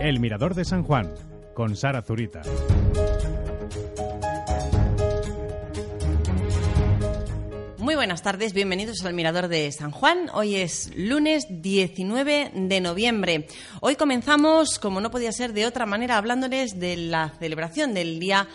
El Mirador de San Juan, con Sara Zurita. Muy buenas tardes, bienvenidos al Mirador de San Juan. Hoy es lunes 19 de noviembre. Hoy comenzamos, como no podía ser de otra manera, hablándoles de la celebración del Día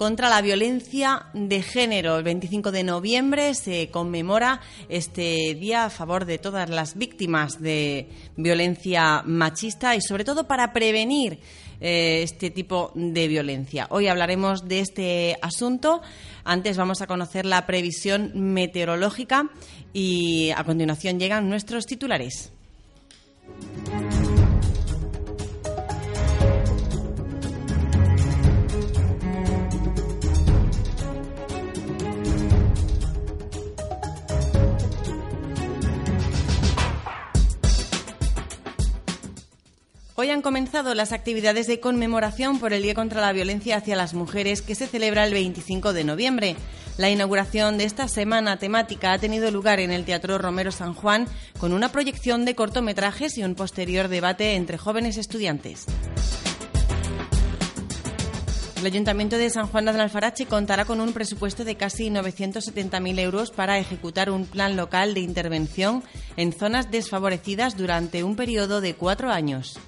contra la violencia de género. El 25 de noviembre se conmemora este día a favor de todas las víctimas de violencia machista y sobre todo para prevenir eh, este tipo de violencia. Hoy hablaremos de este asunto. Antes vamos a conocer la previsión meteorológica y a continuación llegan nuestros titulares. Hoy han comenzado las actividades de conmemoración por el Día contra la Violencia hacia las Mujeres que se celebra el 25 de noviembre. La inauguración de esta semana temática ha tenido lugar en el Teatro Romero San Juan con una proyección de cortometrajes y un posterior debate entre jóvenes estudiantes. El Ayuntamiento de San Juan de Alfarache contará con un presupuesto de casi 970.000 euros para ejecutar un plan local de intervención en zonas desfavorecidas durante un periodo de cuatro años.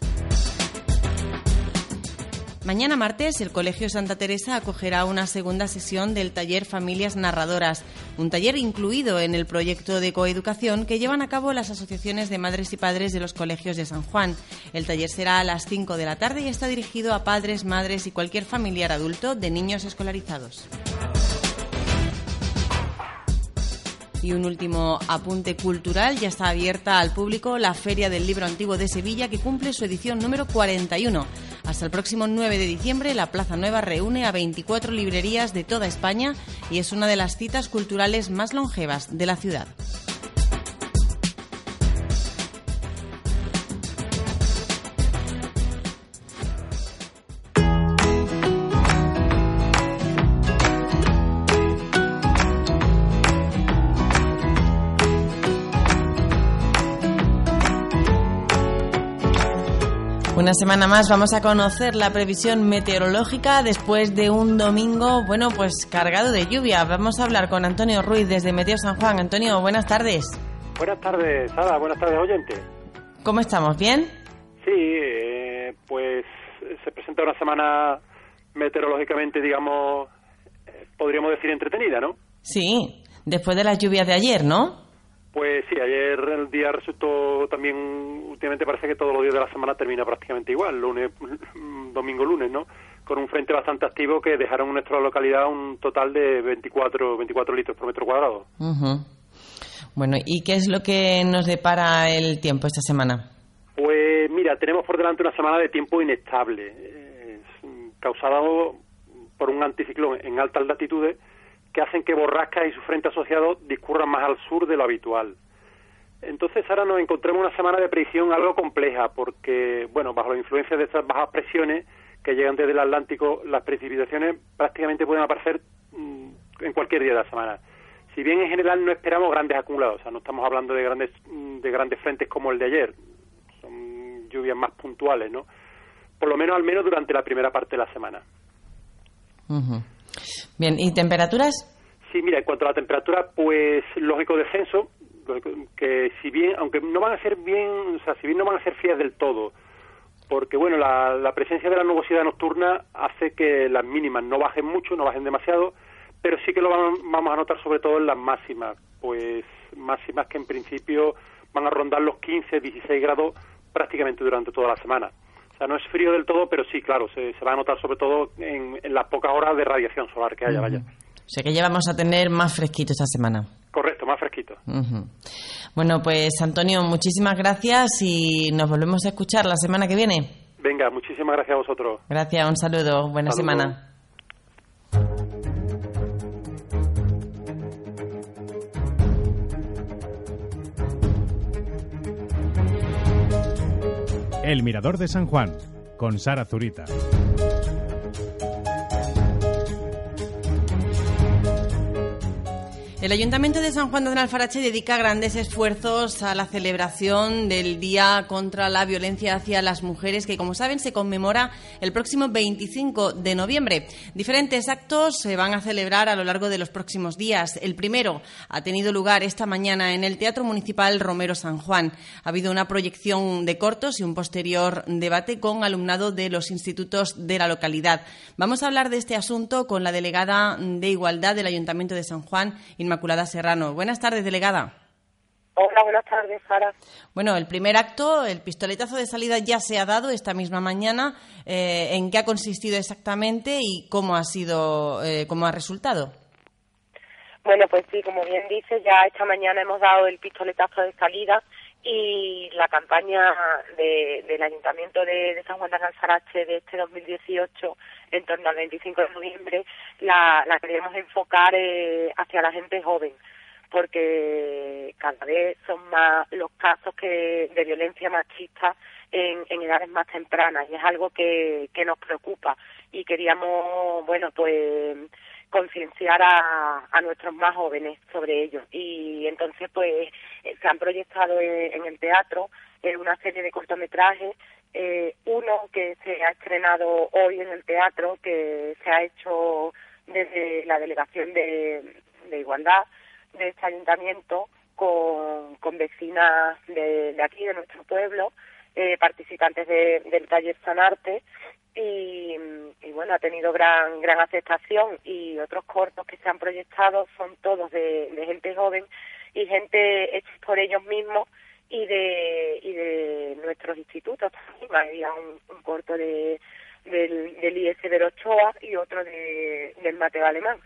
Mañana martes, el Colegio Santa Teresa acogerá una segunda sesión del taller Familias Narradoras, un taller incluido en el proyecto de coeducación que llevan a cabo las asociaciones de madres y padres de los colegios de San Juan. El taller será a las 5 de la tarde y está dirigido a padres, madres y cualquier familiar adulto de niños escolarizados. Y un último apunte cultural, ya está abierta al público la Feria del Libro Antiguo de Sevilla que cumple su edición número 41. Hasta el próximo 9 de diciembre, la Plaza Nueva reúne a 24 librerías de toda España y es una de las citas culturales más longevas de la ciudad. Una semana más vamos a conocer la previsión meteorológica después de un domingo, bueno, pues cargado de lluvia. Vamos a hablar con Antonio Ruiz desde Meteo San Juan. Antonio, buenas tardes. Buenas tardes, Sara. Buenas tardes, oyente. ¿Cómo estamos? ¿Bien? Sí, eh, pues se presenta una semana meteorológicamente, digamos, eh, podríamos decir entretenida, ¿no? Sí, después de las lluvias de ayer, ¿no? Pues sí, ayer el día resultó también, últimamente parece que todos los días de la semana termina prácticamente igual, lunes, domingo, lunes, ¿no? Con un frente bastante activo que dejaron en nuestra localidad un total de 24, 24 litros por metro cuadrado. Bueno, ¿y qué es lo que nos depara el tiempo esta semana? Pues mira, tenemos por delante una semana de tiempo inestable, causado por un anticiclón en altas latitudes que hacen que borrascas y su frente asociado discurran más al sur de lo habitual. Entonces ahora nos encontramos una semana de predicción algo compleja porque, bueno, bajo la influencia de estas bajas presiones que llegan desde el Atlántico, las precipitaciones prácticamente pueden aparecer mm, en cualquier día de la semana. Si bien en general no esperamos grandes acumulados, o sea, no estamos hablando de grandes, mm, de grandes frentes como el de ayer, son lluvias más puntuales, ¿no? Por lo menos al menos durante la primera parte de la semana. Bien, ¿y temperaturas? Sí, mira, en cuanto a la temperatura, pues lógico descenso, que si bien, aunque no van a ser bien, o sea, si bien no van a ser frías del todo, porque bueno, la, presencia de la nubosidad nocturna hace que las mínimas no bajen mucho, no bajen demasiado, pero sí que lo vamos a notar sobre todo en las máximas, pues máximas que en principio van a rondar los 15, 16 grados prácticamente durante toda la semana. Sea, no es frío del todo, pero sí, claro, se, va a notar sobre todo en, las pocas horas de radiación solar que haya, vaya. O sea que ya vamos a tener más fresquito esta semana. Correcto, más fresquito. Bueno, pues Antonio, muchísimas gracias y nos volvemos a escuchar la semana que viene. Venga, muchísimas gracias a vosotros. Gracias, un saludo, buena semana. El Mirador de San Juan, con Sara Zurita. El Ayuntamiento de San Juan de Alfarache dedica grandes esfuerzos a la celebración del Día contra la Violencia hacia las Mujeres, que como saben se conmemora el próximo 25 de noviembre. Diferentes actos se van a celebrar a lo largo de los próximos días. El primero ha tenido lugar esta mañana en el Teatro Municipal Romero San Juan. Ha habido una proyección de cortos y un posterior debate con alumnado de los institutos de la localidad. Vamos a hablar de este asunto con la delegada de Igualdad del Ayuntamiento de San Juan, Inmaculada Serrano. Buenas tardes, delegada. Hola, buenas tardes, Sara. Bueno, el primer acto, el pistoletazo de salida ya se ha dado esta misma mañana. Eh, ¿En qué ha consistido exactamente y cómo ha sido, eh, cómo ha resultado? Bueno, pues sí, como bien dice, ya esta mañana hemos dado el pistoletazo de salida y la campaña del Ayuntamiento de, San Juan de Alzarache de este 2018 en torno al 25 de noviembre la, queremos enfocar eh, hacia la gente joven porque cada vez son más los casos que de violencia machista en, en edades más tempranas y es algo que, que nos preocupa. Y queríamos bueno pues concienciar a, a, nuestros más jóvenes sobre ello. Y entonces, pues, eh, se han proyectado en, el teatro en una serie de cortometrajes, eh, uno que se ha estrenado hoy en el teatro, que se ha hecho desde la Delegación de, Igualdad de este ayuntamiento con, con vecinas de, aquí, de nuestro pueblo, eh, participantes del taller Sanarte y, bueno, ha tenido gran gran aceptación y otros cortos que se han proyectado son todos de, gente joven y gente hechos por ellos mismos y de y de nuestros institutos. Había un, corto de del, del IS de Ochoa y otro de, del Mateo Alemán.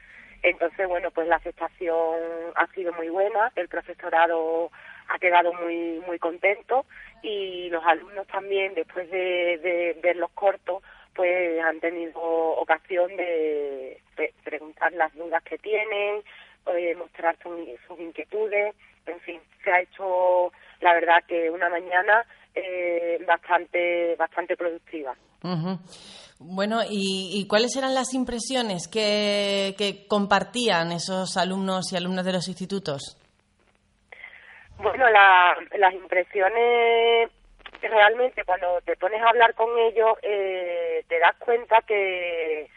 Entonces, bueno, pues la aceptación ha sido muy buena, el profesorado ha quedado muy muy contento y los alumnos también, después de, de ver los cortos, pues han tenido ocasión de, preguntar las dudas que tienen, de mostrar sus, inquietudes, en fin, se ha hecho la verdad que una mañana eh, bastante bastante productiva. Bueno, ¿y, cuáles eran las impresiones que, que compartían esos alumnos y alumnas de los institutos? Bueno, las impresiones realmente cuando te pones a hablar con ellos eh, te das cuenta que,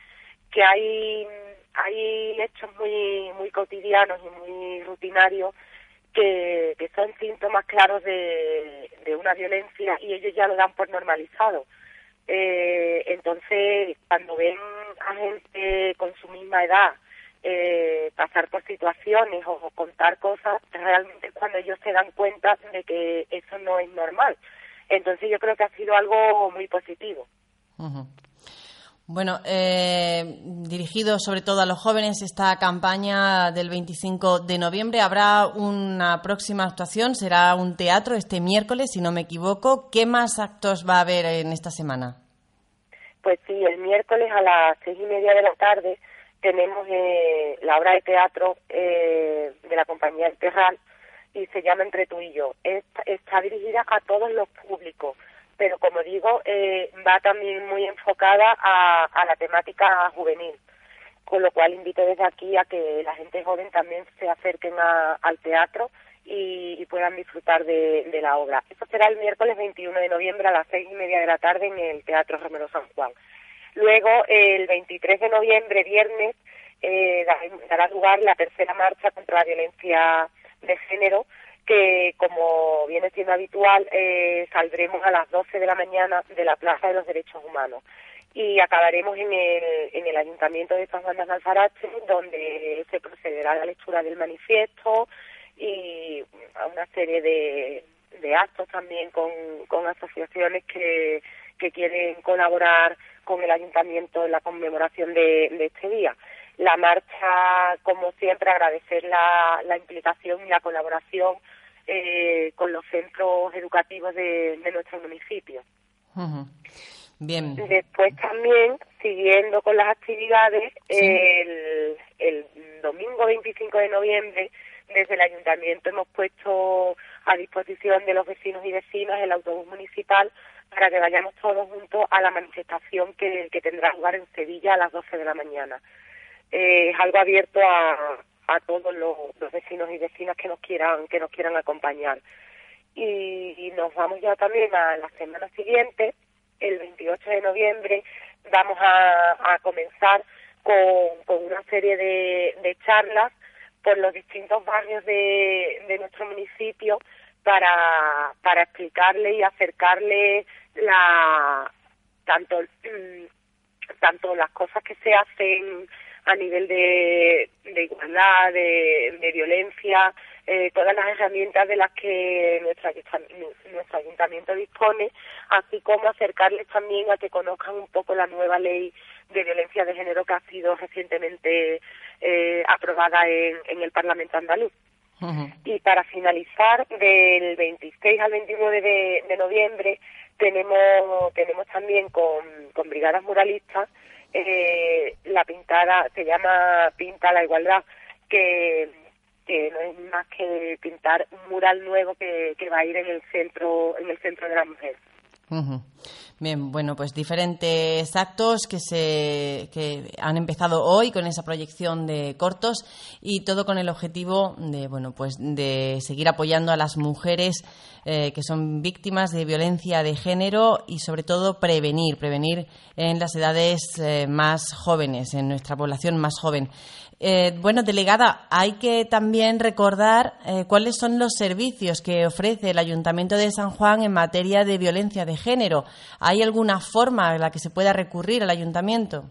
que hay, hay hechos muy, muy cotidianos y muy rutinarios que, que son síntomas claros de, de una violencia y ellos ya lo dan por normalizado. Eh, entonces, cuando ven a gente con su misma edad eh, pasar por situaciones o, contar cosas, realmente es cuando ellos se dan cuenta de que eso no es normal. Entonces yo creo que ha sido algo muy positivo. Bueno, eh, dirigido sobre todo a los jóvenes esta campaña del 25 de noviembre. Habrá una próxima actuación, será un teatro este miércoles, si no me equivoco. ¿Qué más actos va a haber en esta semana? Pues sí, el miércoles a las seis y media de la tarde tenemos eh, la obra de teatro eh, de la compañía El Terral y se llama Entre tú y yo. Está, dirigida a todos los públicos, pero como digo, eh, va también muy enfocada a, la temática juvenil con lo cual invito desde aquí a que la gente joven también se acerquen al teatro y, puedan disfrutar de, la obra. Eso será el miércoles 21 de noviembre a las seis y media de la tarde en el Teatro Romero San Juan. Luego, el 23 de noviembre, viernes, eh, dará lugar la tercera marcha contra la violencia de género que, como viene siendo habitual, eh, saldremos a las 12 de la mañana de la Plaza de los Derechos Humanos. Y acabaremos en el, en el Ayuntamiento de San Juan de Alfarache, donde se procederá a la lectura del manifiesto y a una serie de, actos también con, con asociaciones que, que quieren colaborar con el Ayuntamiento en la conmemoración de, de este día. La marcha, como siempre, agradecer la, la implicación y la colaboración eh, con los centros educativos de, nuestro municipio. Bien. Después también, siguiendo con las actividades, el, el domingo 25 de noviembre, desde el ayuntamiento hemos puesto a disposición de los vecinos y vecinas el autobús municipal para que vayamos todos juntos a la manifestación que, que tendrá lugar en Sevilla a las 12 de la mañana. Eh, es algo abierto a, a todos los, vecinos y vecinas que nos quieran que nos quieran acompañar. Y, nos vamos ya también a la semana siguiente el 28 de noviembre vamos a, comenzar con, una serie de, charlas por los distintos barrios de, nuestro municipio para, para explicarle y acercarle la tanto mm, tanto las cosas que se hacen a nivel de, de igualdad, de, de violencia, eh, todas las herramientas de las que nuestro, nuestro ayuntamiento dispone, así como acercarles también a que conozcan un poco la nueva ley de violencia de género que ha sido recientemente eh, aprobada en, en el Parlamento andaluz. Y para finalizar, del 26 al 29 de, de noviembre tenemos tenemos también con, con brigadas muralistas eh, la pintada se llama Pinta la Igualdad, que, que no es más que pintar un mural nuevo que, que va a ir en el centro en el centro de la mujer. Bien, bueno, pues diferentes actos que se que han empezado hoy con esa proyección de cortos y todo con el objetivo de bueno, pues de seguir apoyando a las mujeres eh, que son víctimas de violencia de género y sobre todo prevenir, prevenir en las edades eh, más jóvenes, en nuestra población más joven. Eh, bueno, delegada, hay que también recordar eh, cuáles son los servicios que ofrece el Ayuntamiento de San Juan en materia de violencia de género. ¿Hay alguna forma en la que se pueda recurrir al Ayuntamiento?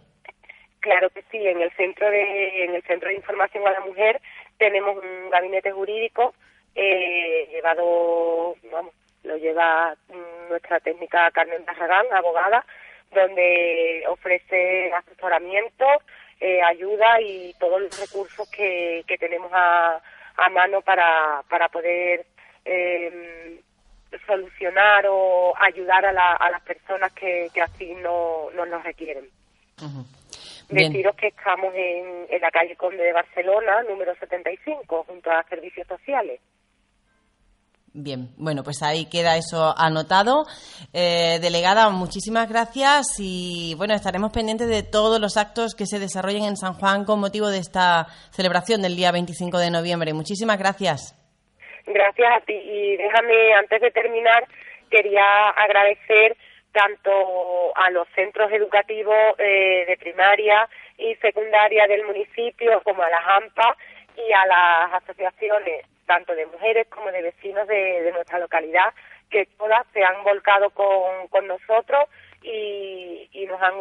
Claro que sí. En el centro de en el centro de información a la mujer tenemos un gabinete jurídico eh, llevado, vamos, lo lleva nuestra técnica Carmen Barragán, abogada, donde ofrece asesoramiento eh, ayuda y todos los recursos que, que tenemos a, a mano para, para poder eh, solucionar o ayudar a, la, a las personas que, que así no, nos lo requieren. Deciros que estamos en, en la calle Conde de Barcelona, número 75, junto a Servicios Sociales. Bien, bueno, pues ahí queda eso anotado. Eh, delegada, muchísimas gracias y bueno, estaremos pendientes de todos los actos que se desarrollen en San Juan con motivo de esta celebración del día 25 de noviembre. Muchísimas gracias. Gracias a ti y déjame, antes de terminar, quería agradecer tanto a los centros educativos eh, de primaria y secundaria del municipio como a las AMPA y a las asociaciones tanto de mujeres como de vecinos de, nuestra localidad, que todas se han volcado con, con nosotros y, y nos, han,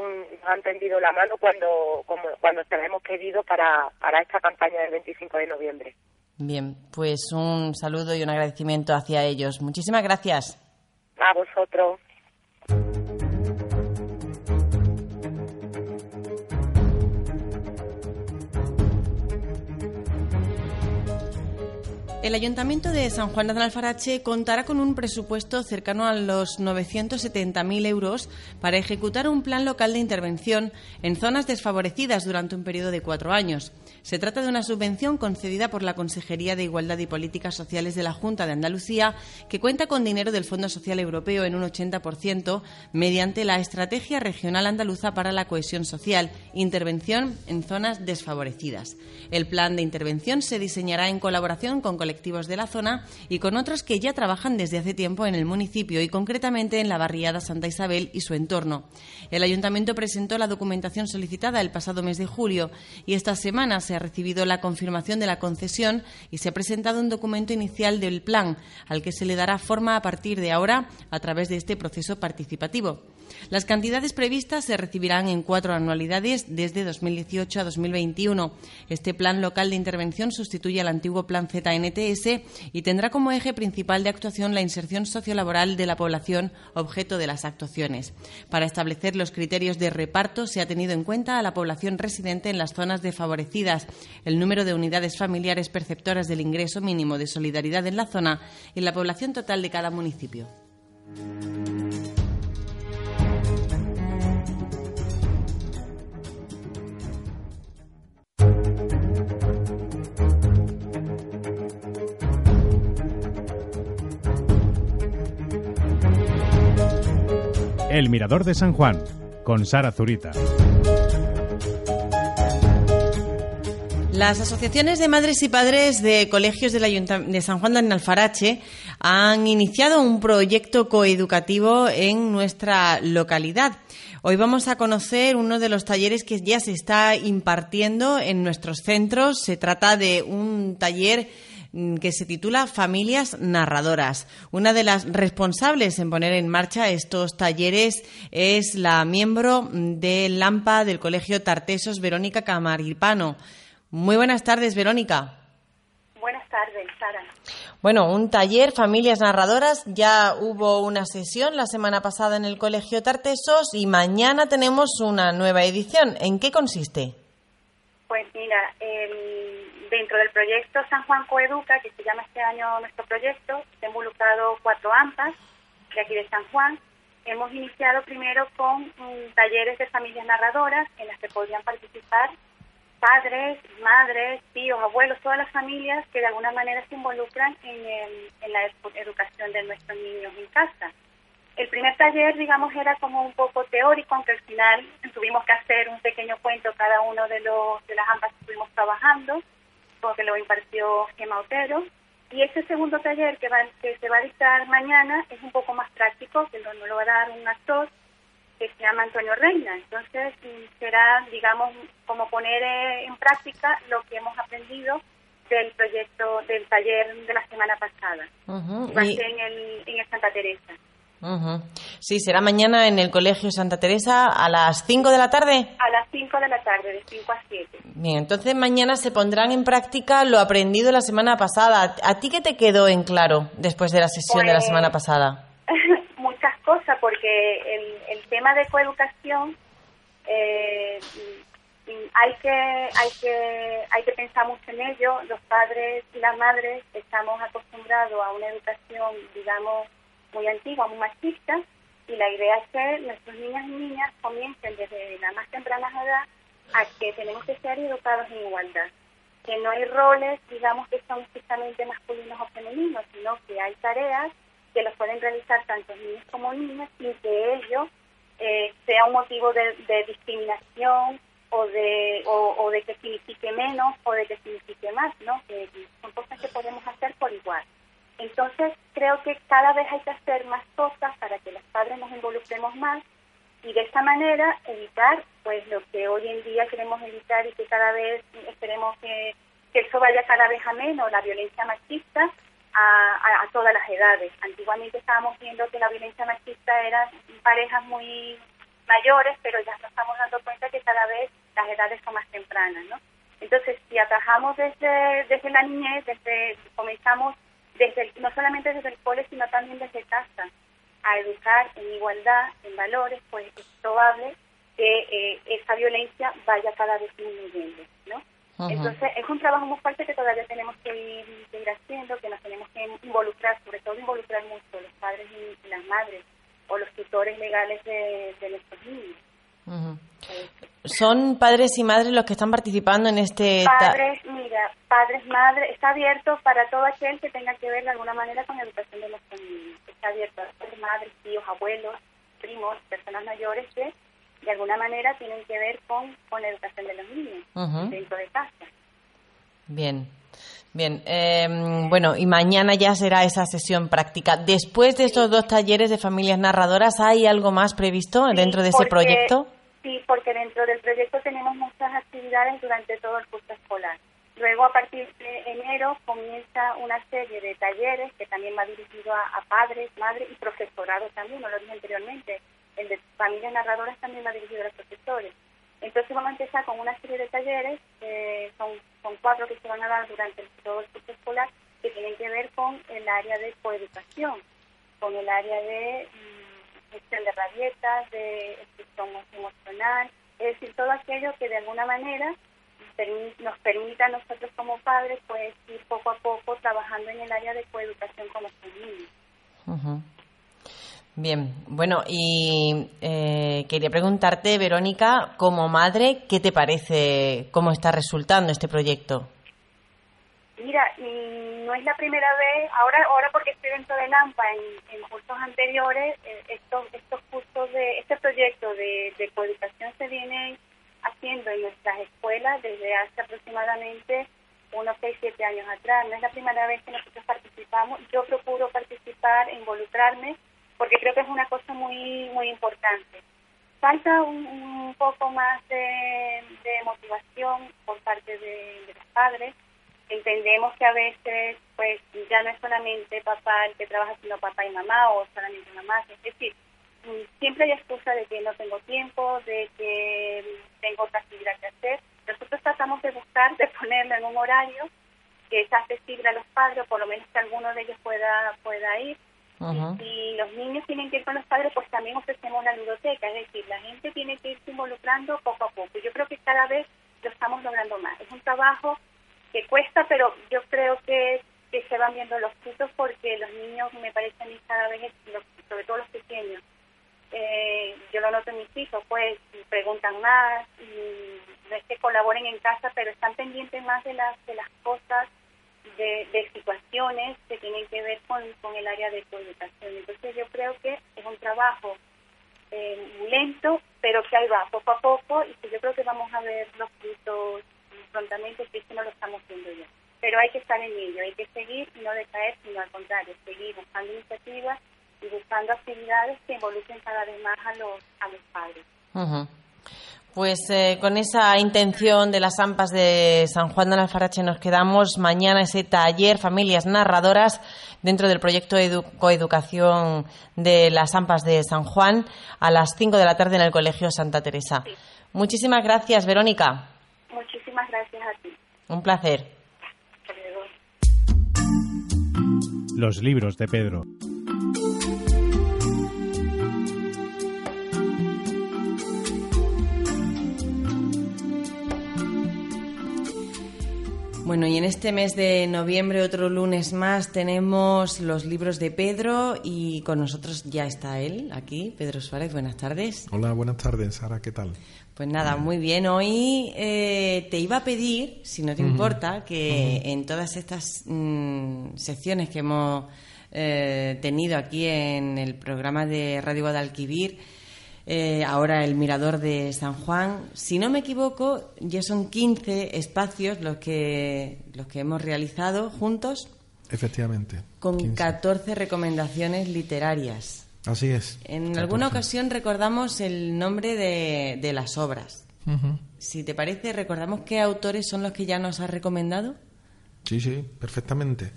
han tendido la mano cuando, como, cuando se la hemos pedido para, para esta campaña del 25 de noviembre. Bien, pues un saludo y un agradecimiento hacia ellos. Muchísimas gracias. A vosotros. El Ayuntamiento de San Juan de Alfarache contará con un presupuesto cercano a los 970.000 euros para ejecutar un plan local de intervención en zonas desfavorecidas durante un periodo de cuatro años. Se trata de una subvención concedida por la Consejería de Igualdad y Políticas Sociales de la Junta de Andalucía, que cuenta con dinero del Fondo Social Europeo en un 80% mediante la Estrategia Regional Andaluza para la Cohesión Social, intervención en zonas desfavorecidas. El plan de intervención se diseñará en colaboración con colectivos de la zona y con otros que ya trabajan desde hace tiempo en el municipio y concretamente en la barriada Santa Isabel y su entorno. El ayuntamiento presentó la documentación solicitada el pasado mes de julio y esta semana se ha recibido la confirmación de la concesión y se ha presentado un documento inicial del plan, al que se le dará forma a partir de ahora a través de este proceso participativo. Las cantidades previstas se recibirán en cuatro anualidades desde 2018 a 2021. Este plan local de intervención sustituye al antiguo plan ZNTS y tendrá como eje principal de actuación la inserción sociolaboral de la población objeto de las actuaciones. Para establecer los criterios de reparto se ha tenido en cuenta a la población residente en las zonas desfavorecidas, el número de unidades familiares perceptoras del ingreso mínimo de solidaridad en la zona y la población total de cada municipio. El Mirador de San Juan, con Sara Zurita. Las asociaciones de madres y padres de colegios de San Juan de Alfarache han iniciado un proyecto coeducativo en nuestra localidad. Hoy vamos a conocer uno de los talleres que ya se está impartiendo en nuestros centros. Se trata de un taller que se titula Familias Narradoras. Una de las responsables en poner en marcha estos talleres es la miembro del LAMPA del Colegio Tartesos, Verónica Camaripano. Muy buenas tardes, Verónica. Buenas tardes, Sara. Bueno, un taller, familias narradoras. Ya hubo una sesión la semana pasada en el Colegio Tartesos y mañana tenemos una nueva edición. ¿En qué consiste? Pues mira, dentro del proyecto San Juan Coeduca, que se llama este año nuestro proyecto, se han involucrado cuatro AMPAs de aquí de San Juan. Hemos iniciado primero con mm, talleres de familias narradoras en las que podían participar padres, madres, tíos, abuelos, todas las familias que de alguna manera se involucran en, la educación de nuestros niños en casa. El primer taller, digamos, era como un poco teórico, aunque al final tuvimos que hacer un pequeño cuento cada uno de los de las ambas que estuvimos trabajando, porque lo impartió Gemma Otero. Y ese segundo taller que, va, que se va a dictar mañana es un poco más práctico, que no lo va a dar un actor, que se llama Antonio Reina. Entonces será, digamos, como poner eh, en práctica lo que hemos aprendido del proyecto, del taller de la semana pasada. Va a ser en el, en Santa Teresa. Sí, será mañana en el Colegio Santa Teresa a las 5 de la tarde. A las 5 de la tarde, de 5 a 7. Bien, entonces mañana se pondrán en práctica lo aprendido la semana pasada. ¿A ti qué te quedó en claro después de la sesión de la pues, semana pasada? cosa porque el, el tema de coeducación eh, hay que hay que hay que pensar mucho en ello los padres y las madres estamos acostumbrados a una educación digamos muy antigua muy machista y la idea es que nuestros niñas y niñas comiencen desde la más temprana edad a que tenemos que ser educados en igualdad que no hay roles digamos que son estrictamente masculinos o femeninos sino que hay tareas que los pueden realizar tanto niños como niñas sin que ello eh, sea un motivo de, discriminación o de o, de que signifique menos o de que signifique más, ¿no? Son cosas que podemos hacer por igual. Entonces creo que cada vez hay que hacer más cosas para que los padres nos involucremos más y de esta manera evitar pues lo que hoy en día queremos evitar y que cada vez esperemos que, eso vaya cada vez a menos, la violencia machista a, todas las edades. Antiguamente estábamos viendo que la violencia machista era parejas muy mayores, pero ya nos estamos dando cuenta que cada vez las edades son más tempranas, ¿no? Entonces, si atajamos desde, desde la niñez, desde comenzamos desde no solamente desde el cole, sino también desde casa, a educar en igualdad, en valores, pues es probable que eh, esa violencia vaya cada vez disminuyendo, ¿no? Entonces, es un trabajo muy fuerte que todavía tenemos que ir, haciendo, que nos tenemos que involucrar, sobre todo involucrar mucho los padres y, las madres o los tutores legales de, nuestros niños. ¿Son padres y madres los que están participando en este...? Padres, abierto para todo aquel que tenga que ver de alguna manera con la educación de nuestros niños. Está abierto a madres, tíos, abuelos, primos, personas mayores que de alguna manera tienen que ver con, con la educación de los niños dentro de casa. Bien. Bien, em, bueno, y mañana ya será esa sesión práctica. Después de estos dos talleres de familias narradoras, ¿hay algo más previsto dentro de ese proyecto? Sí, porque dentro del proyecto tenemos muchas actividades durante todo el curso escolar. Luego, a partir comienza una serie de talleres que también va dirigido a, padres, madres y profesorado también, no lo dije anteriormente, el de familias narradoras también va dirigido a los profesores. Entonces vamos a empezar con una serie de talleres, eh, son, son cuatro que se van a dar durante todo el curso escolar, que tienen que ver con el área de coeducación, con el área de mm, gestión de rabietas, de expresión emocional, es decir, todo aquello que de alguna manera nos permita a nosotros como padres pues ir poco a poco trabajando en el área de coeducación con los niños. Bien, bueno, y eh, quería preguntarte, Verónica, como madre, ¿qué te parece, cómo está resultando este proyecto? Mira, no es la primera vez, ahora ahora porque estoy dentro de LAMPA, en, cursos anteriores, eh, estos, estos cursos de, este proyecto de, de coeducación se viene haciendo en nuestras escuelas desde hace aproximadamente unos 6, 7 años atrás. No es la primera vez que nosotros participamos. Yo procuro participar, involucrarme, porque creo que es una cosa muy, muy importante. Falta un, poco más de, motivación por parte de, los padres. Entendemos que a veces, pues, ya no es solamente papá el que trabaja, sino papá y mamá, o solamente mamá. Es decir, siempre hay excusa de que no tengo tiempo, de que tengo otra actividad que hacer nosotros tratamos de buscar, de ponerlo en un horario que es accesible a los padres, por lo menos que alguno de ellos pueda, pueda ir. Y los niños tienen que ir con los padres, pues también ofrecemos la ludoteca, es decir, la gente tiene que irse involucrando poco a poco. Yo creo que cada vez lo estamos logrando más. Es un trabajo que cuesta, pero yo creo que, que se van viendo los frutos porque los niños, me parece a mí, cada vez, sobre todo los pequeños, eh, yo lo noto en mis hijos, pues preguntan más, y no es que colaboren en casa, pero están pendientes más de las, de las cosas, de, de situaciones que tienen que ver con, con el área de coeducación. Entonces yo creo que es un trabajo eh, lento, pero que ahí va, poco a poco, y que yo creo que vamos a ver los frutos prontamente, que no lo estamos viendo ya. Pero hay que estar en ello, hay que seguir y no decaer, sino al contrario, seguir buscando iniciativas y buscando actividades que involucren cada vez más a los, a los padres. Pues eh, con esa intención de las AMPAs de San Juan de Alfarache nos quedamos. Mañana ese taller Familias Narradoras dentro del proyecto de Coeducación de las AMPAs de San Juan a las 5 de la tarde en el Colegio Santa Teresa. Muchísimas gracias, Verónica. Muchísimas gracias a ti. Un placer. Los libros de Pedro. Bueno, y en este mes de noviembre, otro lunes más, tenemos los libros de Pedro y con nosotros ya está él aquí, Pedro Suárez. Buenas tardes. Hola, buenas tardes, Sara, ¿qué tal? Pues nada, muy bien. Hoy eh, te iba a pedir, si no te importa, que en todas estas mm, secciones que hemos eh, tenido aquí en el programa de Radio Guadalquivir, eh, ahora el Mirador de San Juan. Si no me equivoco, ya son 15 espacios los que, los que hemos realizado juntos. Efectivamente. Con 14 recomendaciones literarias. Así es. En alguna ocasión recordamos el nombre de, las obras. Si te parece, recordamos qué autores son los que ya nos has recomendado. Sí, sí, perfectamente.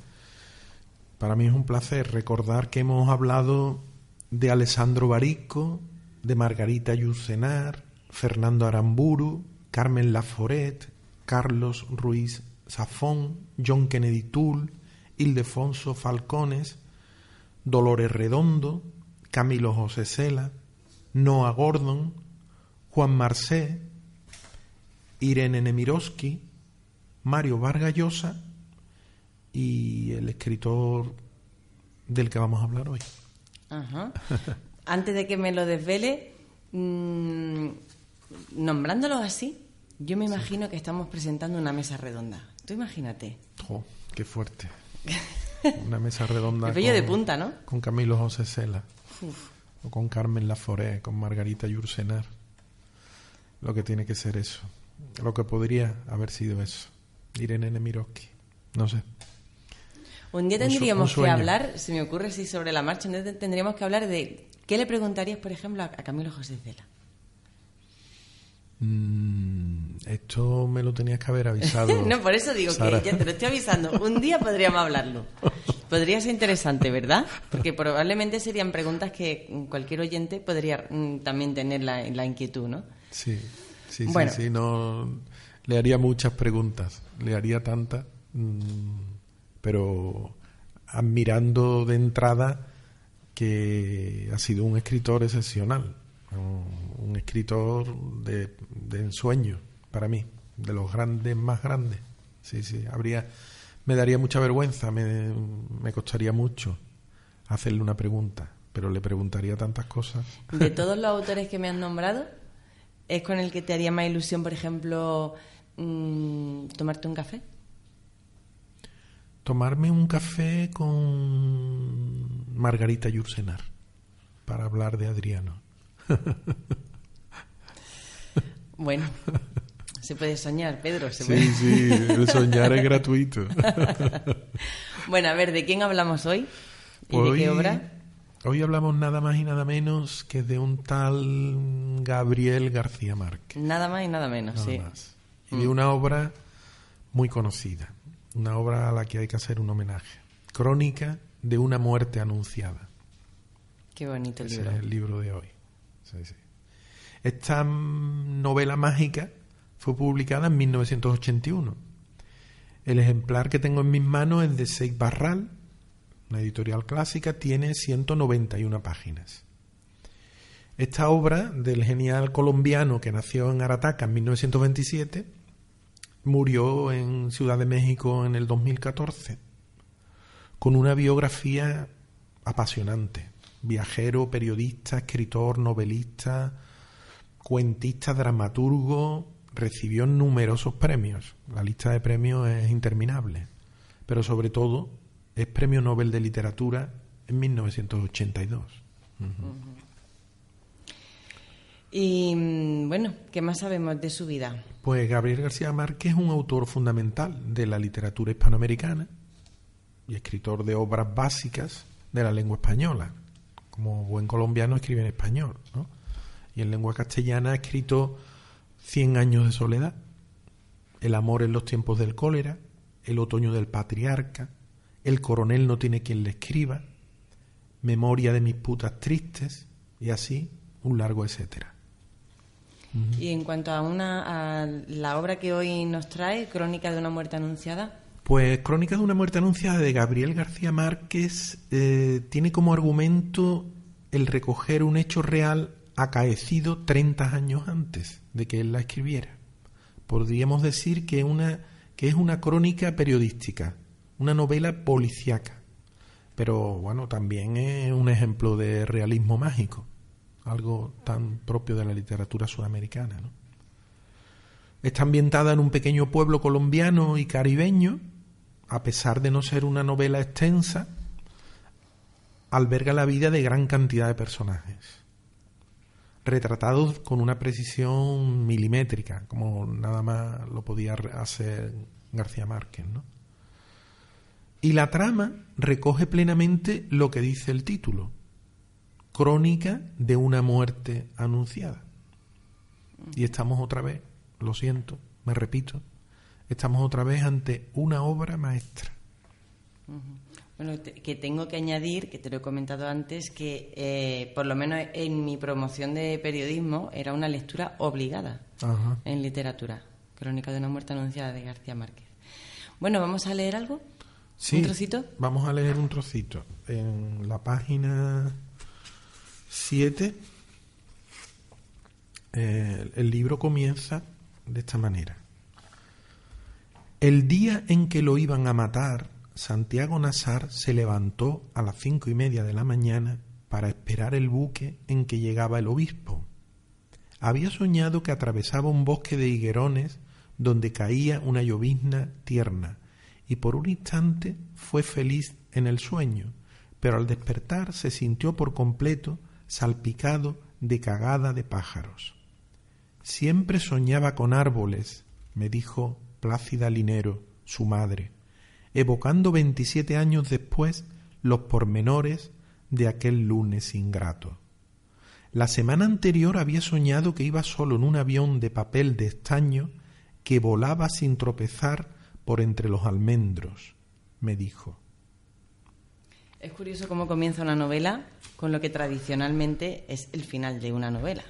Para mí es un placer recordar que hemos hablado de Alessandro Barico, de Margarita Yucenar, Fernando Aramburu, Carmen Laforet, Carlos Ruiz Zafón, John Kennedy Tull, Ildefonso Falcones, Dolores Redondo, Camilo José Cela, Noah Gordon, Juan Marcé, Irene Nemirovsky, Mario Vargallosa y el escritor del que vamos a hablar hoy. Ajá. antes de que me lo desvele, mmm, nombrándolos así, yo me imagino que estamos presentando una mesa redonda. Tú imagínate. Oh, qué fuerte. Una mesa redonda. con, de punta, ¿no? Con Camilo José Cela. O con Carmen Laforé, con Margarita Yursenar. Lo que tiene que ser eso. Lo que podría haber sido eso. Irene Nemirovsky. No sé. Un día tendríamos que hablar, se me ocurre así sobre la marcha, un día tendríamos que hablar de ¿Qué le preguntarías, por ejemplo, a Camilo José Cela? Mm, esto me lo tenías que haber avisado. no, por eso digo que ya te lo estoy avisando. Un día podríamos hablarlo. Podría ser interesante, ¿verdad? Porque probablemente serían preguntas que cualquier oyente podría mm, también tener la, inquietud, ¿no? Sí, sí, sí, sí. No, le haría muchas preguntas. Le haría tantas. Mm, pero admirando de entrada que ha sido un escritor excepcional, un, escritor de, ensueño para mí, de los grandes más grandes. Sí, sí, habría, me daría mucha vergüenza, me, me costaría mucho hacerle una pregunta, pero le preguntaría tantas cosas. De todos los autores que me han nombrado, ¿es con el que te haría más ilusión, por ejemplo, mm, tomarte un café? Tomarme un café con Margarita Yursenar para hablar de Adriano. Bueno, se puede soñar, Pedro. ¿se sí, sí, el soñar es gratuito. bueno, a ver, ¿de quién hablamos hoy? ¿Y de qué obra? Hoy hablamos nada más y nada menos que de un tal Gabriel García Márquez. Nada más y nada menos, sí. Y de mm. una obra muy conocida, una obra a la que hay que hacer un homenaje. Crónica de una muerte anunciada. Qué bonito el Ese libro. Es el libro de hoy. Esta novela mágica fue publicada en 1981. El ejemplar que tengo en mis manos es de Seik Barral, una editorial clásica, tiene 191 páginas. Esta obra del genial colombiano que nació en Arataca en 1927 murió en Ciudad de México en el 2014 con una biografía apasionante. Viajero, periodista, escritor, novelista, cuentista, dramaturgo, recibió numerosos premios. La lista de premios es interminable. Pero sobre todo es Premio Nobel de Literatura en 1982. Y mm, bueno, ¿qué más sabemos de su vida? Pues Gabriel García Márquez es un autor fundamental de la literatura hispanoamericana y escritor de obras básicas de la lengua española. Como buen colombiano escribe en español, ¿no? Y en lengua castellana ha escrito Cien años de soledad, El amor en los tiempos del cólera, El otoño del patriarca, El coronel no tiene quien le escriba, Memoria de mis putas tristes, y así un largo etcétera. Y en cuanto a, una, a la obra que hoy nos trae, Crónica de una muerte anunciada. Pues Crónica de una muerte anunciada de Gabriel García Márquez eh, tiene como argumento el recoger un hecho real acaecido 30 años antes de que él la escribiera. Podríamos decir que, una, que es una crónica periodística, una novela policíaca, pero bueno, también es un ejemplo de realismo mágico algo tan propio de la literatura sudamericana. ¿no? Está ambientada en un pequeño pueblo colombiano y caribeño, a pesar de no ser una novela extensa, alberga la vida de gran cantidad de personajes, retratados con una precisión milimétrica, como nada más lo podía hacer García Márquez. ¿no? Y la trama recoge plenamente lo que dice el título, crónica de una muerte anunciada. Y estamos otra vez, lo siento, me repito, estamos otra vez ante una obra maestra. Bueno, que tengo que añadir, que te lo he comentado antes, que eh, por lo menos en mi promoción de periodismo era una lectura obligada en literatura. Crónica de una muerte anunciada de García Márquez. Bueno, ¿vamos a leer algo? Sí, ¿Un trocito? Vamos a leer un trocito. En la página 7, eh, el libro comienza de esta manera. El día en que lo iban a matar, Santiago Nazar se levantó a las cinco y media de la mañana para esperar el buque en que llegaba el obispo. Había soñado que atravesaba un bosque de higuerones donde caía una llovizna tierna, y por un instante fue feliz en el sueño, pero al despertar se sintió por completo salpicado de cagada de pájaros. Siempre soñaba con árboles, me dijo Plácida Linero, su madre, evocando veintisiete años después los pormenores de aquel lunes ingrato. La semana anterior había soñado que iba solo en un avión de papel de estaño que volaba sin tropezar por entre los almendros, me dijo. Es curioso cómo comienza una novela con lo que tradicionalmente es el final de una novela.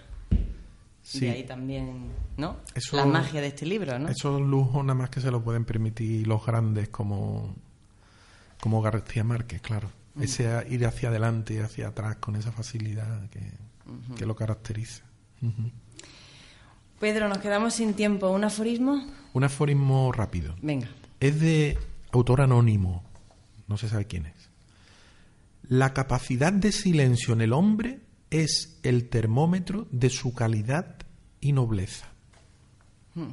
Sí. De ahí también, ¿no? la magia de este libro, ¿no? Esos lujos nada más que se lo pueden permitir los grandes como, como García Márquez, claro. Mm. Ese ir hacia adelante y hacia atrás con esa facilidad que, lo caracteriza. Pedro, nos quedamos sin tiempo. ¿Un aforismo? Un aforismo rápido. Venga. Es de autor anónimo. No se sabe quién es. La capacidad de silencio en el hombre es el termómetro de su calidad y nobleza. Hmm.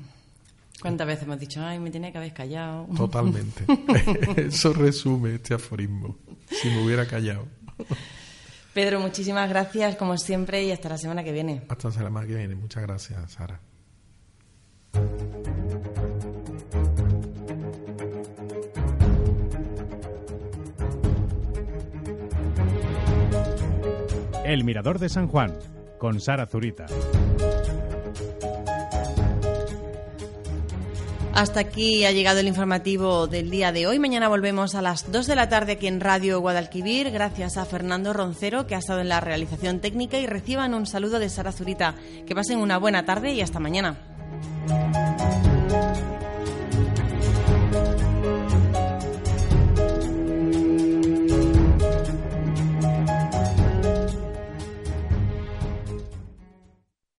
¿Cuántas veces hemos dicho, ay, me tenía que haber callado? Totalmente. Eso resume este aforismo. Si me hubiera callado. Pedro, muchísimas gracias como siempre y hasta la semana que viene. Hasta la semana que viene. Muchas gracias, Sara. El Mirador de San Juan, con Sara Zurita. Hasta aquí ha llegado el informativo del día de hoy. Mañana volvemos a las 2 de la tarde aquí en Radio Guadalquivir. Gracias a Fernando Roncero, que ha estado en la realización técnica, y reciban un saludo de Sara Zurita. Que pasen una buena tarde y hasta mañana.